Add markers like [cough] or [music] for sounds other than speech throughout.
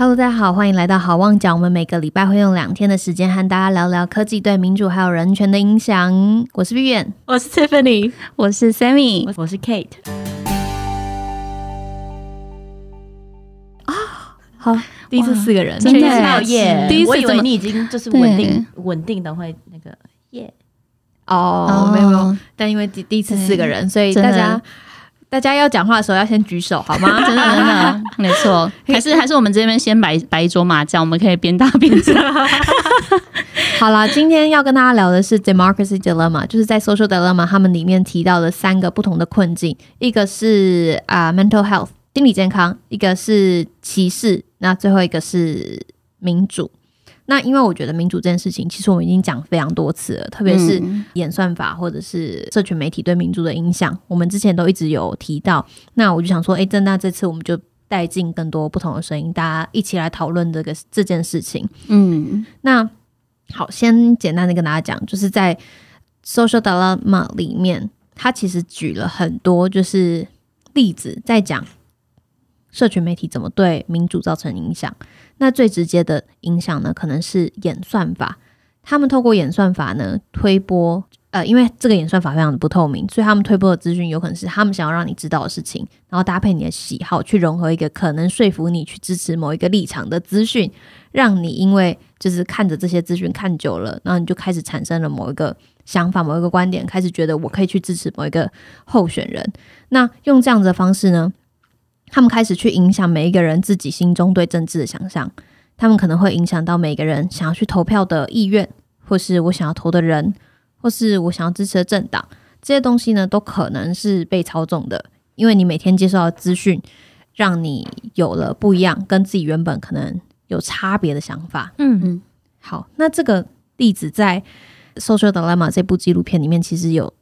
Hello，大家好，欢迎来到好望角。我们每个礼拜会用两天的时间和大家聊聊科技对民主还有人权的影响。我是 Vivian，我是 Tiffany，我是 Sammy，我是 Kate。啊，好，第一次四个人，真的耶！第一次我以为你已经就是稳定稳定的会那个耶。哦，没有没有，但因为第第一次四个人，所以大家。大家要讲话的时候要先举手好吗？[laughs] 真的真的，没错。还是还是我们这边先摆摆一桌麻将，我们可以边打边讲。[laughs] 好了，今天要跟大家聊的是 democracy dilemma，就是在 social dilemma 他们里面提到的三个不同的困境，一个是啊 mental health 心理健康，一个是歧视，那最后一个是民主。那因为我觉得民主这件事情，其实我们已经讲非常多次了，特别是演算法或者是社群媒体对民主的影响，我们之前都一直有提到。那我就想说，哎，那这次我们就带进更多不同的声音，大家一起来讨论这个这件事情。嗯，那好，先简单的跟大家讲，就是在 social dilemma 里面，他其实举了很多就是例子，在讲社群媒体怎么对民主造成影响。那最直接的影响呢，可能是演算法。他们透过演算法呢推播，呃，因为这个演算法非常的不透明，所以他们推播的资讯有可能是他们想要让你知道的事情，然后搭配你的喜好去融合一个可能说服你去支持某一个立场的资讯，让你因为就是看着这些资讯看久了，然后你就开始产生了某一个想法、某一个观点，开始觉得我可以去支持某一个候选人。那用这样子的方式呢？他们开始去影响每一个人自己心中对政治的想象，他们可能会影响到每个人想要去投票的意愿，或是我想要投的人，或是我想要支持的政党，这些东西呢，都可能是被操纵的。因为你每天接受到资讯，让你有了不一样，跟自己原本可能有差别的想法。嗯嗯，好，那这个例子在《Social Dilemma》这部纪录片里面，其实有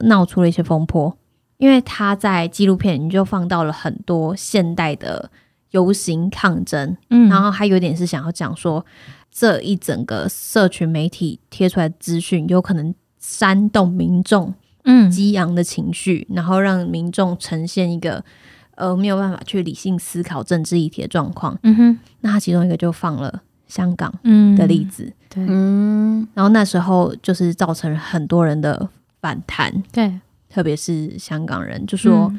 闹出了一些风波。因为他在纪录片，你就放到了很多现代的游行抗争，嗯，然后还有点是想要讲说，这一整个社群媒体贴出来资讯，有可能煽动民众，嗯，激昂的情绪，然后让民众呈现一个呃没有办法去理性思考政治议题的状况，嗯哼，那他其中一个就放了香港的例子，对，嗯，然后那时候就是造成很多人的反弹，对。特别是香港人，就说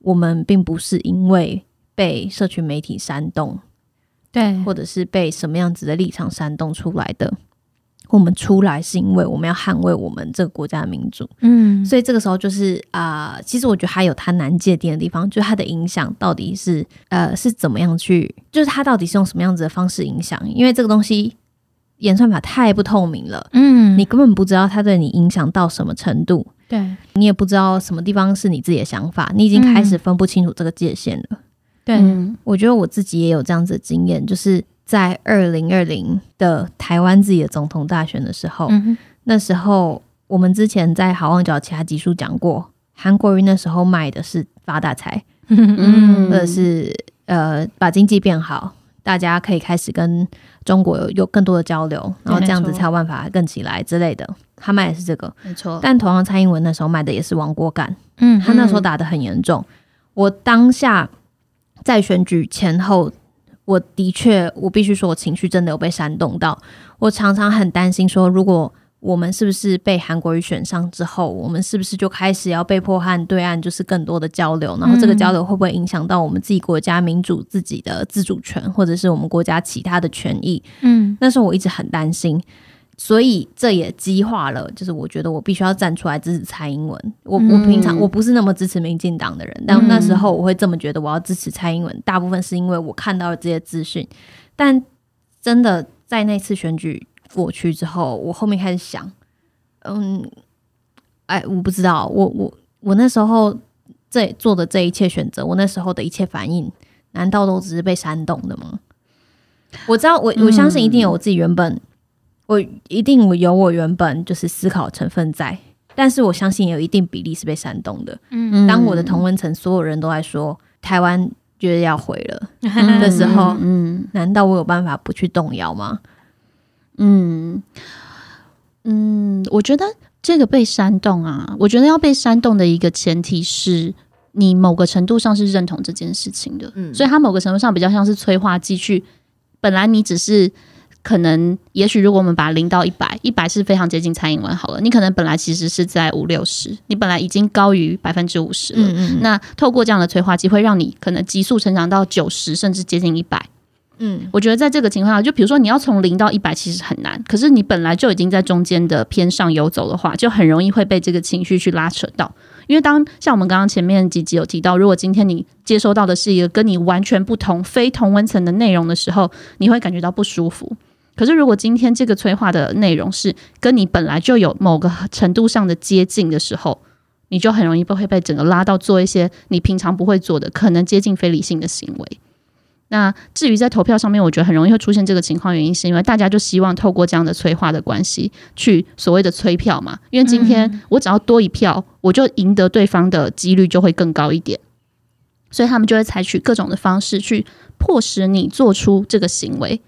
我们并不是因为被社群媒体煽动，对，或者是被什么样子的立场煽动出来的。我们出来是因为我们要捍卫我们这个国家的民主。嗯，所以这个时候就是啊，其实我觉得还有它难界定的地方，就是它的影响到底是呃是怎么样去，就是它到底是用什么样子的方式影响？因为这个东西演算法太不透明了，嗯，你根本不知道它对你影响到什么程度。对。你也不知道什么地方是你自己的想法，你已经开始分不清楚这个界限了。对，我觉得我自己也有这样子的经验，就是在二零二零的台湾自己的总统大选的时候，那时候我们之前在好望角其他集数讲过，韩国瑜那时候卖的是发大财，嗯，或者是呃把经济变好，大家可以开始跟中国有有更多的交流，然后这样子才有办法更起来之类的。他卖的是这个，没错。但同样，蔡英文那时候卖的也是亡国感。嗯，他那时候打的很严重。我当下在选举前后，我的确，我必须说，我情绪真的有被煽动到。我常常很担心，说如果我们是不是被韩国瑜选上之后，我们是不是就开始要被迫和对岸就是更多的交流？然后这个交流会不会影响到我们自己国家民主自己的自主权，或者是我们国家其他的权益？嗯，那时候我一直很担心。所以这也激化了，就是我觉得我必须要站出来支持蔡英文。我我平常我不是那么支持民进党的人，但那时候我会这么觉得，我要支持蔡英文，大部分是因为我看到了这些资讯。但真的在那次选举过去之后，我后面开始想，嗯，哎，我不知道，我我我那时候这做的这一切选择，我那时候的一切反应，难道都只是被煽动的吗？我知道，我我相信一定有我自己原本。我一定我有我原本就是思考成分在，但是我相信有一定比例是被煽动的。嗯，当我的同温层所有人都在说台湾觉得要毁了 [laughs] 的时候，嗯，难道我有办法不去动摇吗？嗯嗯，我觉得这个被煽动啊，我觉得要被煽动的一个前提是你某个程度上是认同这件事情的，嗯所以它某个程度上比较像是催化剂去，本来你只是可能，也许如果我们把零到一百，一百是非常接近蔡英文好了，你可能本来其实是在五六十，你本来已经高于百分之五十了，嗯嗯那透过这样的催化剂，会让你可能急速成长到九十，甚至接近一百。嗯我觉得在这个情况下，就比如说你要从零到一百，其实很难。可是你本来就已经在中间的偏上游走的话，就很容易会被这个情绪去拉扯到。因为当像我们刚刚前面几集有提到，如果今天你接收到的是一个跟你完全不同、非同温层的内容的时候，你会感觉到不舒服。可是如果今天这个催化的内容是跟你本来就有某个程度上的接近的时候，你就很容易被会被整个拉到做一些你平常不会做的，可能接近非理性的行为。那至于在投票上面，我觉得很容易会出现这个情况，原因是因为大家就希望透过这样的催化的关系，去所谓的催票嘛。因为今天我只要多一票，我就赢得对方的几率就会更高一点，所以他们就会采取各种的方式去迫使你做出这个行为。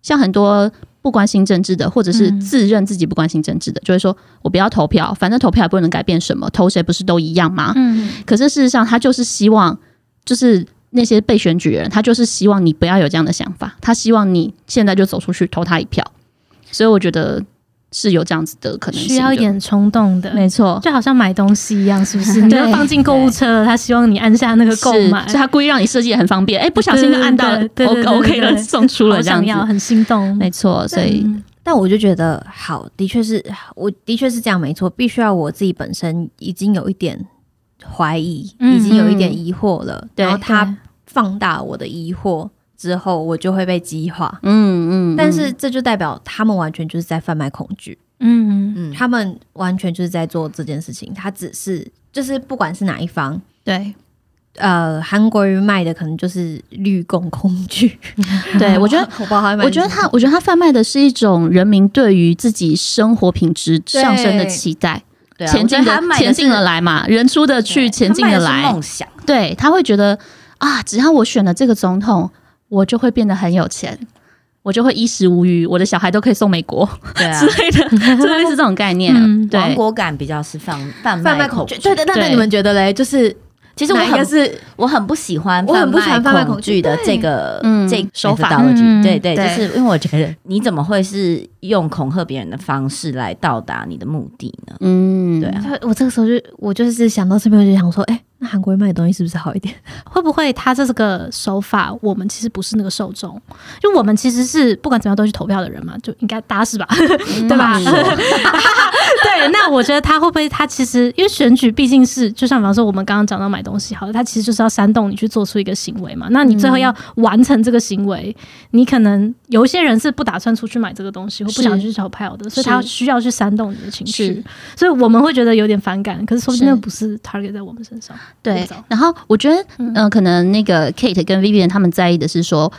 像很多不关心政治的，或者是自认自己不关心政治的，就会说我不要投票，反正投票也不能改变什么，投谁不是都一样吗？嗯，可是事实上，他就是希望，就是那些被选举的人，他就是希望你不要有这样的想法，他希望你现在就走出去投他一票。所以我觉得是有这样子的可能性的，需要一点冲动的，没错，就好像买东西一样，是不是？[laughs] 你对要放进购物车了，他希望你按下那个购，买所以，他故意让你设计也很方便，哎，不小心就按到了对对对对对 O OK 了，送出了这样好想要，子，很心动。没错，所以嗯但我就觉得好，的确是我的确是这样，没错，必须要我自己本身已经有一点怀疑，嗯已经有一点疑惑了，对然后他放大我的疑惑之后，我就会被激化。嗯嗯，但是这就代表他们完全就是在贩卖恐惧，嗯，嗯，他们完全就是在做这件事情。他只是就是不管是哪一方，对。呃，韩国人卖的可能就是绿共恐惧。[laughs] 对，我觉得 [laughs] 我觉得他，我觉得他贩卖的是一种人民对于自己生活品质上升的期待，对啊前进的前进的来嘛，人出的去，前进的来，梦想，对他会觉得啊，只要我选了这个总统，我就会变得很有钱，我就会衣食无虞，我的小孩都可以送美国对啊。[laughs] 之，类的，就类似这种概念。嗯对，亡国感比较是放贩贩卖恐恐惧。对对，那那你们觉得嘞？就是其实我很是我很不喜欢，我很不喜欢贩卖恐惧惧的这个嗯这手法。嗯对。对，就是因为我觉得你怎么会是用恐吓别人的方式来到达你的目的呢？嗯，对啊，我这个时候就我就是想到这边，我就想说，哎、那韩国人卖的东西是不是好一点？[laughs] 会不会他这个手法，我们其实不是那个受众？就我们其实是不管怎么样都去投票的人嘛，就应该大家是吧？[laughs] 对吧？我觉得他会不会他其实因为选举毕竟是就像比方说我们刚刚讲到买东西好了，他其实就是要煽动你去做出一个行为嘛。那你最后要完成这个行为，你可能有一些人是不打算出去买这个东西，或不想去投票的，所以他需要去煽动你的情绪。所以我们会觉得有点反感，可是说不定那不是 target 在我们身上。对。然后我觉得，嗯、可能那个 Kate 跟 Vivian 他们在意的是说。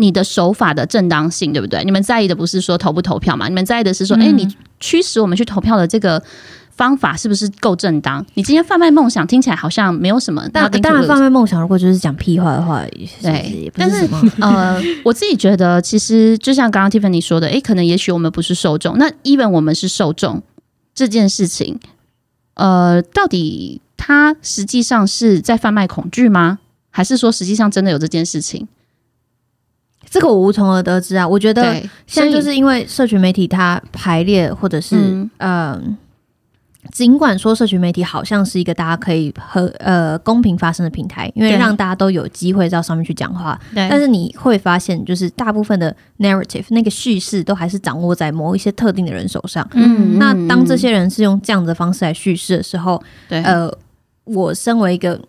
你的手法的正当性，对不对？你们在意的不是说投不投票嘛？你们在意的是说，哎、嗯你驱使我们去投票的这个方法是不是够正当？你今天贩卖梦想，听起来好像没有什么。当 nothing to 当然，贩卖梦想如果就是讲屁话的话，对但是。呃，我自己觉得，其实就像刚刚 Tiffany 说的，诶，可能也许我们不是受众，那 even 我们是受众这件事情，呃，到底他实际上是在贩卖恐惧吗？还是说实际上真的有这件事情？这个我无从而得知啊。我觉得，现在就是因为社群媒体它排列，或者是嗯呃，尽管说社群媒体好像是一个大家可以和呃公平发声的平台，因为让大家都有机会到上面去讲话，但是你会发现，就是大部分的 narrative 那个叙事都还是掌握在某一些特定的人手上。嗯那当这些人是用这样的方式来叙事的时候，对呃，我身为一个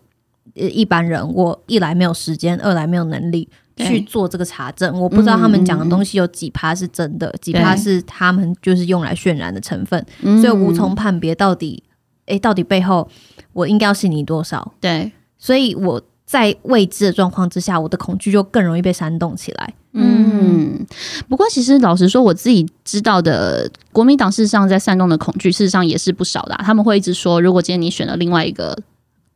呃一般人，我一来没有时间，二来没有能力对去做这个查证，我不知道他们讲的东西有几趴是真的，几趴是他们就是用来渲染的成分，嗯所以无从判别到底，诶，到底背后我应该要信你多少？对，所以我在未知的状况之下，我的恐惧就更容易被煽动起来。嗯，不过其实老实说，我自己知道的国民党事实上在煽动的恐惧，事实上也是不少的啊、他们会一直说，如果今天你选了另外一个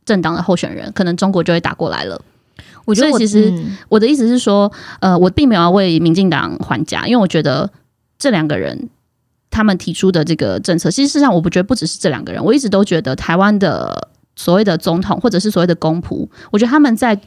政党的候选人，可能中国就会打过来了。我觉得我其实嗯我的意思是说，呃，我并没有要为民进党还价，因为我觉得这两个人他们提出的这个政策，其实事实上我不觉得不只是这两个人，我一直都觉得台湾的所谓的总统或者是所谓的公仆，我觉得他们在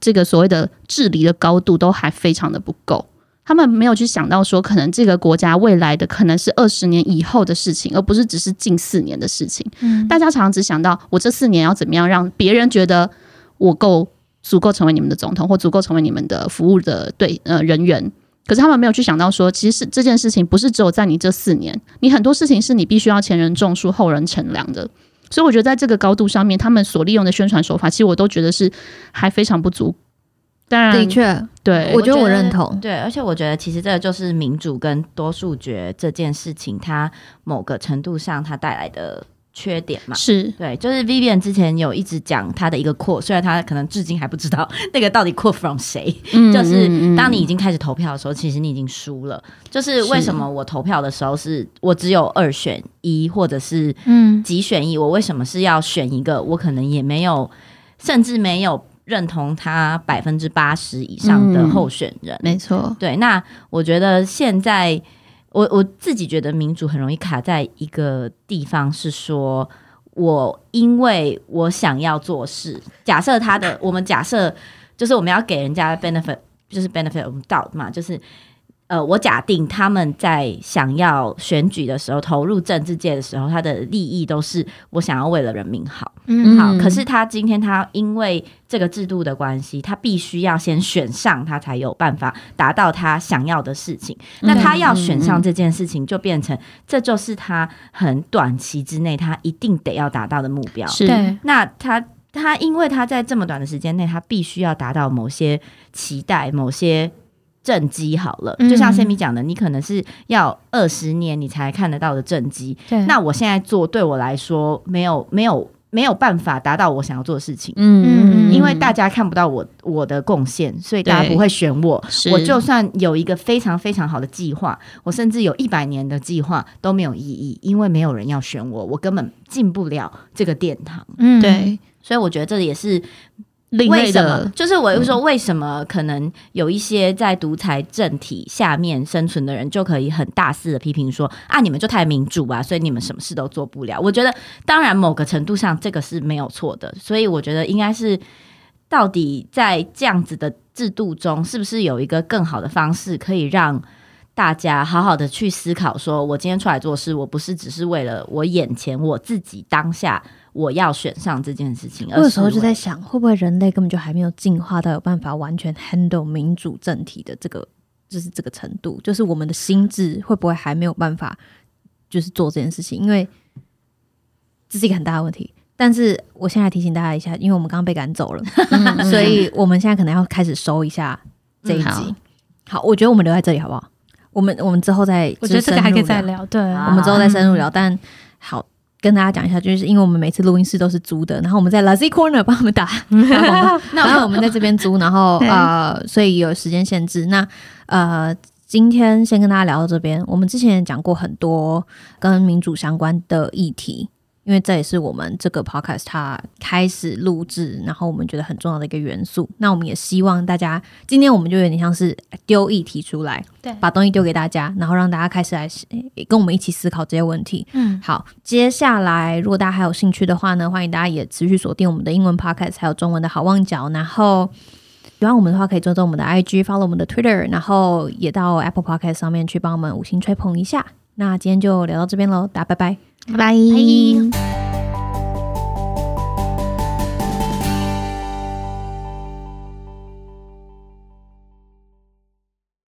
这个所谓的治理的高度都还非常的不够。他们没有去想到说，可能这个国家未来的可能是二十年以后的事情，而不是只是近四年的事情。嗯大家常常只想到我这四年要怎么样让别人觉得我够足够成为你们的总统，或足够成为你们的服务的对呃人员。可是他们没有去想到说，其实是这件事情不是只有在你这四年，你很多事情是你必须要前人种树，后人乘凉的。所以我觉得在这个高度上面，他们所利用的宣传手法，其实我都觉得是还非常不足。当然，的确，对，我觉得我认同。对，而且我觉得其实这个就是民主跟多数决这件事情，它某个程度上它带来的缺点嘛。是对，就是 Vivian 之前有一直讲他的一个 quote，虽然他可能至今还不知道 [laughs] 那个到底 quote from 谁，嗯 [laughs] 就是当你已经开始投票的时候，其实你已经输了。就是为什么我投票的时候是我只有二选一，或者是嗯几选一，我为什么是要选一个我可能也没有，甚至没有认同他百分之八十以上的嗯候选人？没错，对，那我觉得现在我我自己觉得民主很容易卡在一个地方，是说我因为我想要做事，假设他的我们假设就是我们要给人家 benefit，就是 benefit 我们到嘛，就是。呃，我假定他们在想要选举的时候，投入政治界的时候，他的利益都是我想要为了人民好。嗯好，可是他今天他因为这个制度的关系，他必须要先选上，他才有办法达到他想要的事情。那他要选上这件事情，就变成这就是他很短期之内他一定得要达到的目标。是对，那他他因为他在这么短的时间内，他必须要达到某些期待，某些。政绩好了，嗯。就像 Sammy 讲的，你可能是要二十年你才看得到的正畸，对，那我现在做对我来说没有没有没有办法达到我想要做的事情，嗯因为大家看不到我我的贡献，所以大家不会选我。我就算有一个非常非常好的计划，我甚至有一百年的计划都没有意义，因为没有人要选我，我根本进不了这个殿堂。嗯。对。所以我觉得这也是另类为什么？的，就是我就说，为什么可能有一些在独裁政体下面生存的人，就可以很大肆的批评说啊，你们就太民主啊，所以你们什么事都做不了。我觉得，当然某个程度上这个是没有错的，所以我觉得应该是到底在这样子的制度中，是不是有一个更好的方式，可以让大家好好的去思考，说我今天出来做事，我不是只是为了我眼前我自己当下我要选上这件事情，而我有时候就在想，会不会人类根本就还没有进化到有办法完全 handle 民主政体的这个，就是这个程度，就是我们的心智会不会还没有办法，就是做这件事情？因为这是一个很大的问题。但是我现在提醒大家一下，因为我们刚刚被赶走了，嗯 [laughs] 所以我们现在可能要开始收一下这一嗯集。好，我觉得我们留在这里好不好？我们我们之后再，我觉得这个还可以再聊，对，啊我们之后再深入聊。但好，跟大家讲一下，就是因为我们每次录音室都是租的，然后我们在 Lazy Corner 帮他们打 [laughs] 然后我们在这边租，然后呃，所以有时间限制。那呃，今天先跟大家聊到这边。我们之前也讲过很多跟民主相关的议题。因为这也是我们这个 podcast 它开始录制，然后我们觉得很重要的一个元素。那我们也希望大家，今天我们就有点像是丢议题出来，对把东西丢给大家，然后让大家开始来跟我们一起思考这些问题。嗯，好，接下来如果大家还有兴趣的话呢，欢迎大家也持续锁定我们的英文 podcast，还有中文的好望角。然后喜欢我们的话，可以追踪我们的 IG，follow 我们的 Twitter，然后也到 Apple Podcast 上面去帮我们五星吹捧一下。那今天就聊到这边喽，大家拜拜。拜拜。